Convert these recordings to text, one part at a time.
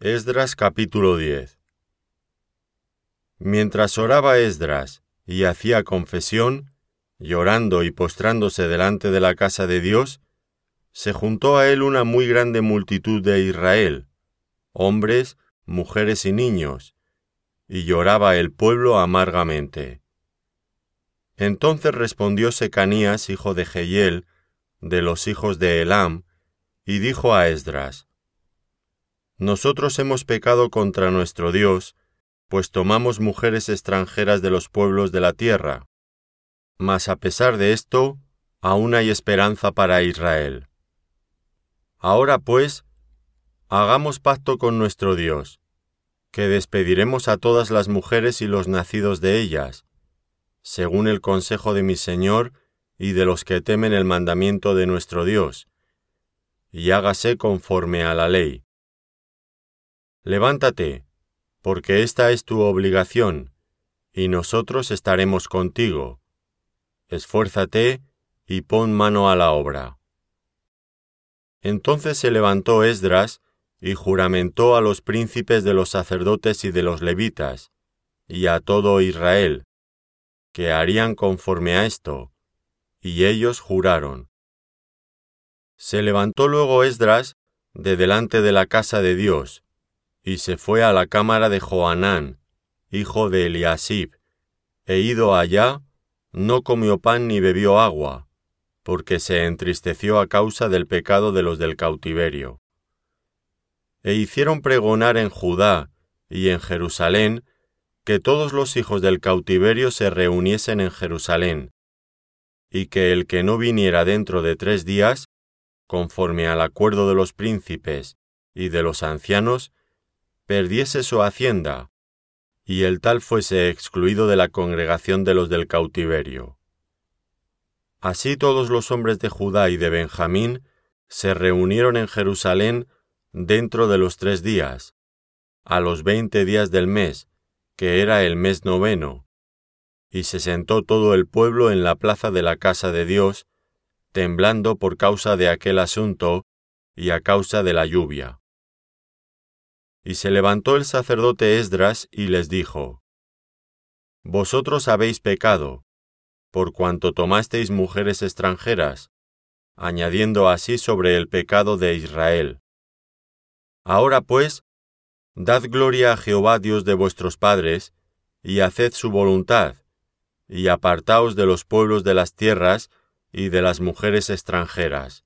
Esdras capítulo 10 Mientras oraba Esdras y hacía confesión, llorando y postrándose delante de la casa de Dios, se juntó a él una muy grande multitud de Israel, hombres, mujeres y niños, y lloraba el pueblo amargamente. Entonces respondió Secanías, hijo de Jehiel, de los hijos de Elam, y dijo a Esdras, nosotros hemos pecado contra nuestro Dios, pues tomamos mujeres extranjeras de los pueblos de la tierra. Mas a pesar de esto, aún hay esperanza para Israel. Ahora pues, hagamos pacto con nuestro Dios, que despediremos a todas las mujeres y los nacidos de ellas, según el consejo de mi Señor y de los que temen el mandamiento de nuestro Dios, y hágase conforme a la ley Levántate, porque esta es tu obligación, y nosotros estaremos contigo. Esfuérzate y pon mano a la obra. Entonces se levantó Esdras y juramentó a los príncipes de los sacerdotes y de los levitas, y a todo Israel, que harían conforme a esto, y ellos juraron. Se levantó luego Esdras de delante de la casa de Dios, y se fue a la cámara de Joanán, hijo de Eliasib, e ido allá, no comió pan ni bebió agua, porque se entristeció a causa del pecado de los del cautiverio. E hicieron pregonar en Judá y en Jerusalén que todos los hijos del cautiverio se reuniesen en Jerusalén, y que el que no viniera dentro de tres días, conforme al acuerdo de los príncipes y de los ancianos, perdiese su hacienda, y el tal fuese excluido de la congregación de los del cautiverio. Así todos los hombres de Judá y de Benjamín se reunieron en Jerusalén dentro de los tres días, a los veinte días del mes, que era el mes noveno, y se sentó todo el pueblo en la plaza de la casa de Dios, temblando por causa de aquel asunto y a causa de la lluvia. Y se levantó el sacerdote Esdras y les dijo, Vosotros habéis pecado, por cuanto tomasteis mujeres extranjeras, añadiendo así sobre el pecado de Israel. Ahora pues, dad gloria a Jehová Dios de vuestros padres, y haced su voluntad, y apartaos de los pueblos de las tierras y de las mujeres extranjeras.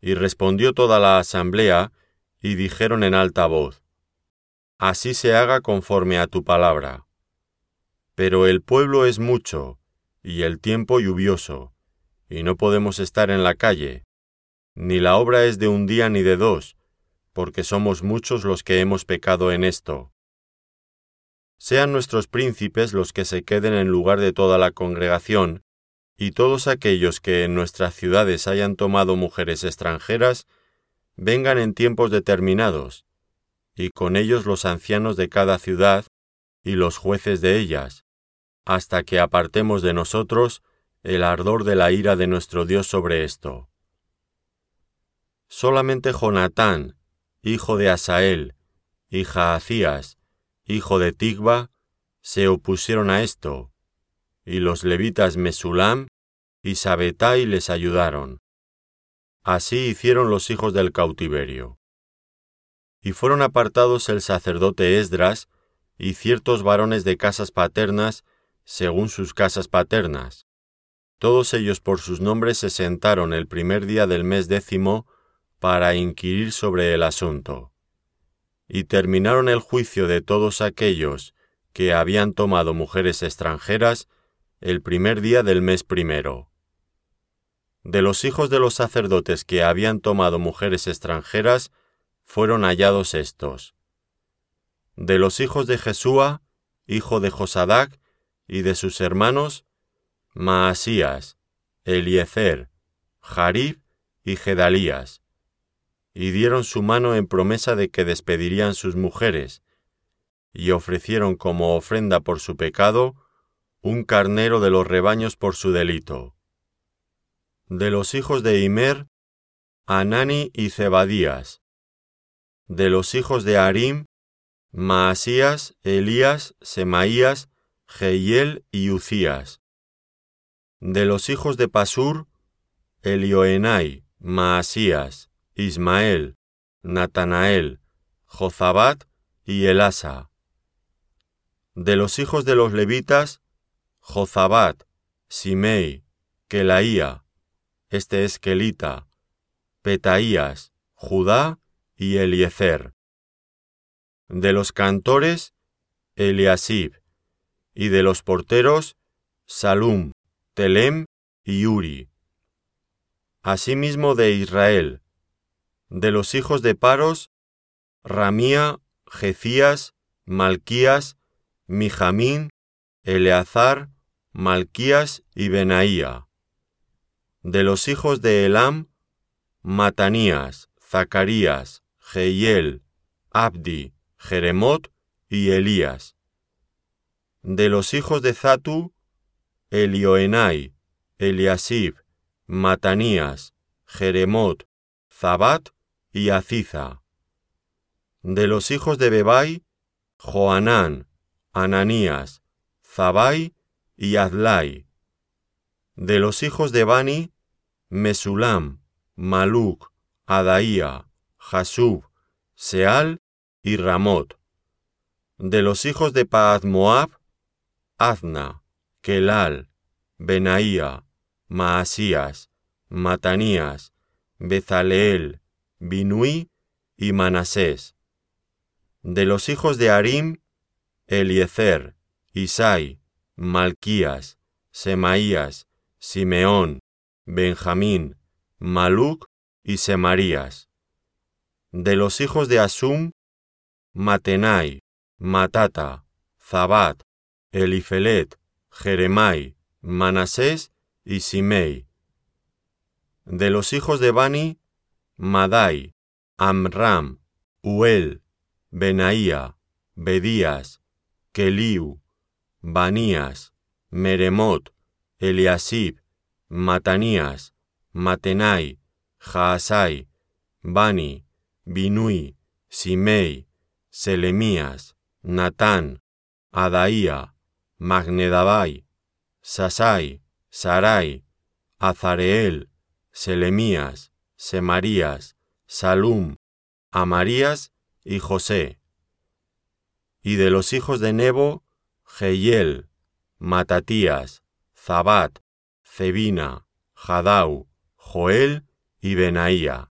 Y respondió toda la asamblea, y dijeron en alta voz, Así se haga conforme a tu palabra. Pero el pueblo es mucho, y el tiempo lluvioso, y no podemos estar en la calle, ni la obra es de un día ni de dos, porque somos muchos los que hemos pecado en esto. Sean nuestros príncipes los que se queden en lugar de toda la congregación, y todos aquellos que en nuestras ciudades hayan tomado mujeres extranjeras, vengan en tiempos determinados, y con ellos los ancianos de cada ciudad y los jueces de ellas, hasta que apartemos de nosotros el ardor de la ira de nuestro Dios sobre esto. Solamente Jonatán, hijo de Asael, y Jaacías, hijo de Tigba, se opusieron a esto, y los levitas Mesulam y Sabetai les ayudaron. Así hicieron los hijos del cautiverio. Y fueron apartados el sacerdote Esdras y ciertos varones de casas paternas según sus casas paternas. Todos ellos por sus nombres se sentaron el primer día del mes décimo para inquirir sobre el asunto. Y terminaron el juicio de todos aquellos que habían tomado mujeres extranjeras el primer día del mes primero. De los hijos de los sacerdotes que habían tomado mujeres extranjeras, fueron hallados estos. De los hijos de Jesúa, hijo de Josadac, y de sus hermanos, Maasías, Eliezer, Jarib y Gedalías, y dieron su mano en promesa de que despedirían sus mujeres, y ofrecieron como ofrenda por su pecado un carnero de los rebaños por su delito. De los hijos de Imer, Anani y Zebadías. de los hijos de Arim, Maasías, Elías, Semaías, Jehiel y Ucías. De los hijos de Pasur, Elioenai, Maasías, Ismael, Natanael, Jozabat y Elasa. De los hijos de los levitas, Jozabat, Simei, Kelaía, este es Kelita, Petaías, Judá y Eliezer. De los cantores, Eliasib, y de los porteros, Salum, Telem y Uri. Asimismo de Israel, de los hijos de Paros, Ramía, Jecías, Malquías, Mijamín, Eleazar, Malquías y Benaía. De los hijos de Elam, Matanías, Zacarías, Jehiel, Abdi, Jeremot y Elías. De los hijos de Zatu, Elioenai, Eliasib, Matanías, Jeremot, Zabat y Aziza. De los hijos de Bebai, Joanán, Ananías, Zabai y Adlai. De los hijos de Bani, Mesulam, Maluk, Adaía, Jasub, Seal y Ramot. De los hijos de Paad Moab, Azna, Kelal, Benaía, Maasías, Matanías, Bezaleel, Binui y Manasés. De los hijos de Arim, Eliezer, Isai, Malquías, Semaías, Simeón, Benjamín, Maluc y Semarías. De los hijos de Asum, Matenai, Matata, Zabat, Elifelet, Jeremai, Manasés y Simei. De los hijos de Bani, Madai, Amram, Uel, Benaía, Bedías, Keliu, Banías, Meremot, Eliasib, Matanías, Matenai, Jaasai, Bani, Binui, Simei, Selemías, Natán, Adaía, Magnedabai, Sasai, Sarai, Azareel, Selemías, Semarías, Salum, Amarías y José. Y de los hijos de Nebo, Jehiel, Matatías, Zabat, Cebina, Jadau, Joel y Benaía.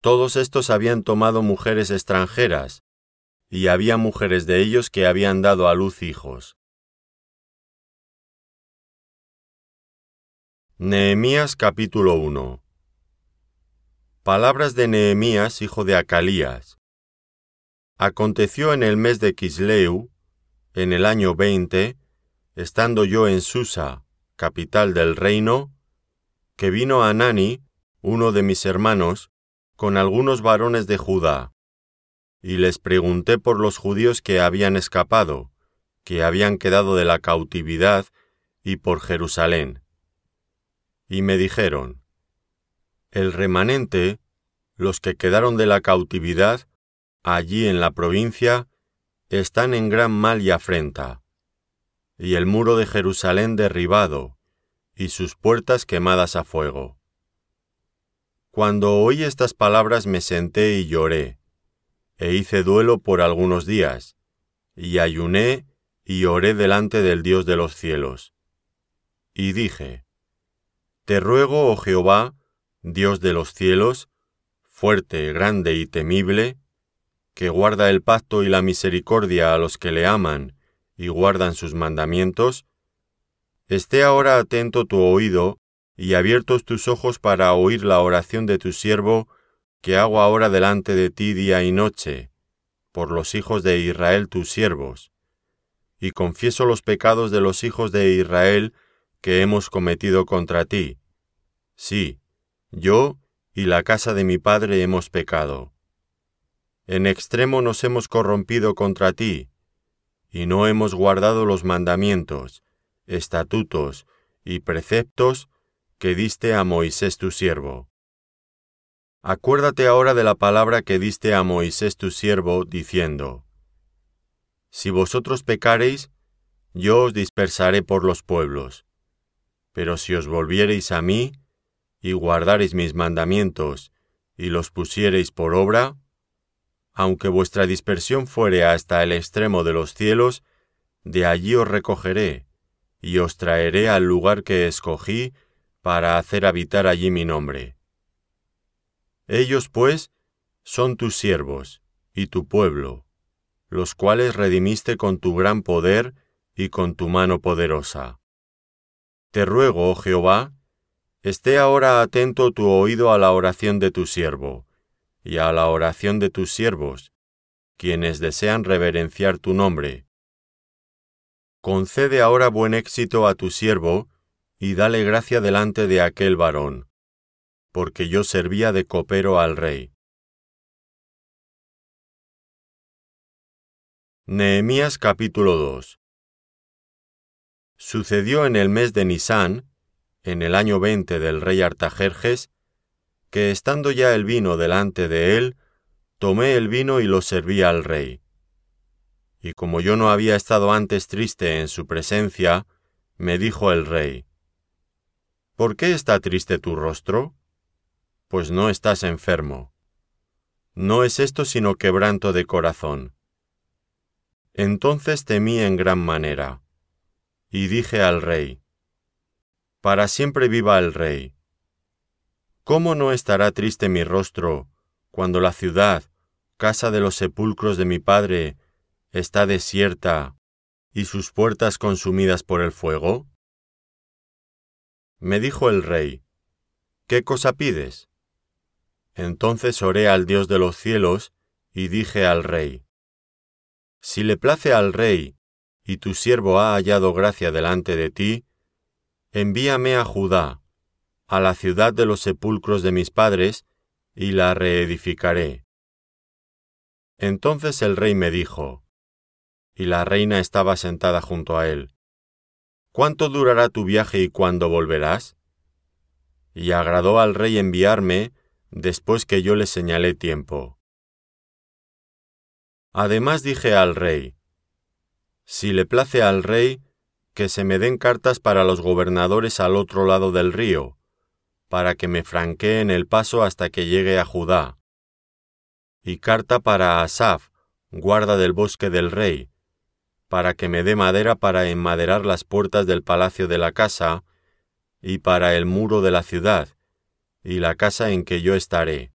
Todos estos habían tomado mujeres extranjeras, y había mujeres de ellos que habían dado a luz hijos. Nehemías capítulo 1 Palabras de Nehemías, hijo de Acalías. Aconteció en el mes de Kisleu, en el año veinte, estando yo en Susa, capital del reino, que vino Anani, uno de mis hermanos, con algunos varones de Judá, y les pregunté por los judíos que habían escapado, que habían quedado de la cautividad, y por Jerusalén. Y me dijeron, El remanente, los que quedaron de la cautividad, allí en la provincia, están en gran mal y afrenta, y el muro de Jerusalén derribado, y sus puertas quemadas a fuego. Cuando oí estas palabras me senté y lloré, e hice duelo por algunos días, y ayuné y oré delante del Dios de los cielos. Y dije, Te ruego, oh Jehová, Dios de los cielos, fuerte, grande y temible, que guarda el pacto y la misericordia a los que le aman y guardan sus mandamientos, esté ahora atento tu oído y abiertos tus ojos para oír la oración de tu siervo que hago ahora delante de ti día y noche, por los hijos de Israel tus siervos, y confieso los pecados de los hijos de Israel que hemos cometido contra ti. Sí, yo y la casa de mi padre hemos pecado. En extremo nos hemos corrompido contra ti, y no hemos guardado los mandamientos, estatutos y preceptos que diste a Moisés tu siervo. Acuérdate ahora de la palabra que diste a Moisés tu siervo, diciendo, Si vosotros pecareis, yo os dispersaré por los pueblos. Pero si os volviereis a mí, y guardareis mis mandamientos, y los pusiereis por obra, aunque vuestra dispersión fuere hasta el extremo de los cielos, de allí os recogeré, y os traeré al lugar que escogí para hacer habitar allí mi nombre. Ellos, pues, son tus siervos y tu pueblo, los cuales redimiste con tu gran poder y con tu mano poderosa. Te ruego, oh Jehová, esté ahora atento tu oído a la oración de tu siervo, y a la oración de tus siervos, quienes desean reverenciar tu nombre. Concede ahora buen éxito a tu siervo, y dale gracia delante de aquel varón, porque yo servía de copero al rey. Nehemías capítulo 2 Sucedió en el mes de Nisán, en el año veinte del rey Artajerjes, que estando ya el vino delante de él, tomé el vino y lo serví al rey. Y como yo no había estado antes triste en su presencia, me dijo el rey, ¿Por qué está triste tu rostro? Pues no estás enfermo. No es esto sino quebranto de corazón. Entonces temí en gran manera, y dije al rey, Para siempre viva el rey. ¿Cómo no estará triste mi rostro cuando la ciudad, casa de los sepulcros de mi padre, está desierta y sus puertas consumidas por el fuego? Me dijo el rey, ¿qué cosa pides? Entonces oré al Dios de los cielos y dije al rey, Si le place al rey, y tu siervo ha hallado gracia delante de ti, envíame a Judá, a la ciudad de los sepulcros de mis padres, y la reedificaré. Entonces el rey me dijo, y la reina estaba sentada junto a él, ¿Cuánto durará tu viaje y cuándo volverás? Y agradó al rey enviarme después que yo le señalé tiempo. Además dije al rey, Si le place al rey, que se me den cartas para los gobernadores al otro lado del río, para que me franqueen el paso hasta que llegue a Judá, y carta para Asaf, guarda del bosque del rey, para que me dé madera para enmaderar las puertas del palacio de la casa, y para el muro de la ciudad, y la casa en que yo estaré.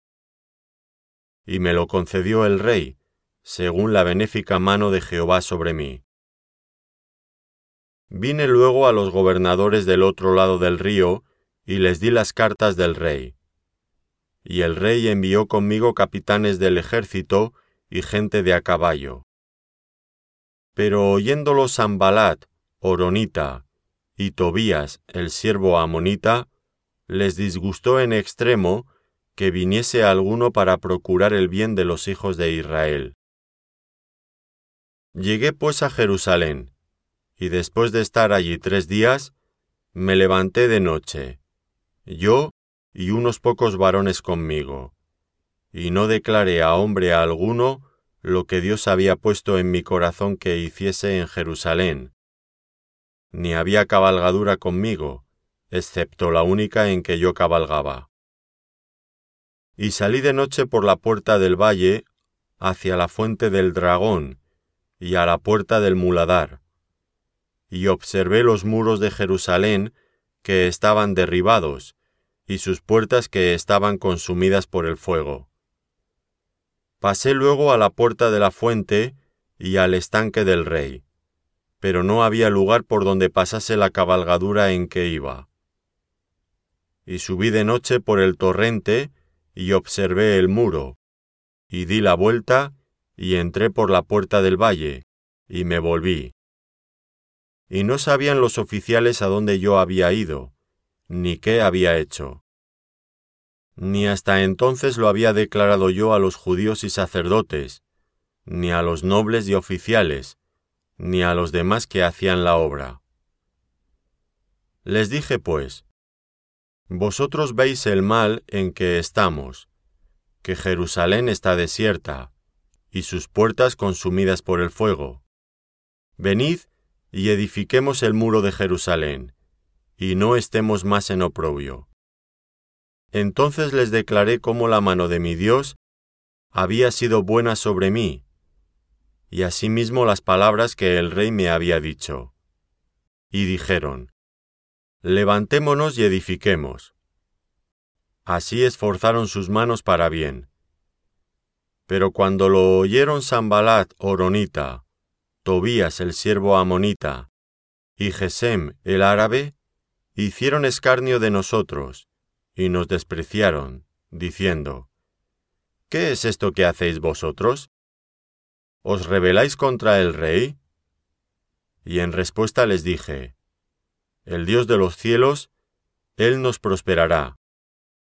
Y me lo concedió el rey, según la benéfica mano de Jehová sobre mí. Vine luego a los gobernadores del otro lado del río, y les di las cartas del rey. Y el rey envió conmigo capitanes del ejército y gente de a caballo. Pero oyéndolo Sambalat, Oronita, y Tobías, el siervo amonita, les disgustó en extremo que viniese alguno para procurar el bien de los hijos de Israel. Llegué pues a Jerusalén, y después de estar allí tres días, me levanté de noche, yo y unos pocos varones conmigo, y no declaré a hombre alguno lo que Dios había puesto en mi corazón que hiciese en Jerusalén. Ni había cabalgadura conmigo, excepto la única en que yo cabalgaba. Y salí de noche por la puerta del valle hacia la fuente del dragón y a la puerta del muladar, y observé los muros de Jerusalén que estaban derribados, y sus puertas que estaban consumidas por el fuego. Pasé luego a la puerta de la fuente y al estanque del rey, pero no había lugar por donde pasase la cabalgadura en que iba. Y subí de noche por el torrente y observé el muro, y di la vuelta y entré por la puerta del valle, y me volví. Y no sabían los oficiales a dónde yo había ido, ni qué había hecho ni hasta entonces lo había declarado yo a los judíos y sacerdotes, ni a los nobles y oficiales, ni a los demás que hacían la obra. Les dije pues, Vosotros veis el mal en que estamos, que Jerusalén está desierta, y sus puertas consumidas por el fuego. Venid y edifiquemos el muro de Jerusalén, y no estemos más en oprobio. Entonces les declaré cómo la mano de mi Dios había sido buena sobre mí, y asimismo las palabras que el rey me había dicho. Y dijeron, Levantémonos y edifiquemos. Así esforzaron sus manos para bien. Pero cuando lo oyeron Sambalat Oronita, Tobías el siervo amonita, y Gesem el árabe, hicieron escarnio de nosotros, y nos despreciaron, diciendo, ¿Qué es esto que hacéis vosotros? ¿Os rebeláis contra el rey? Y en respuesta les dije, El Dios de los cielos, Él nos prosperará,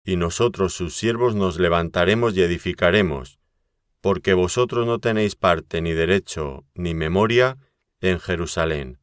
y nosotros sus siervos nos levantaremos y edificaremos, porque vosotros no tenéis parte ni derecho ni memoria en Jerusalén.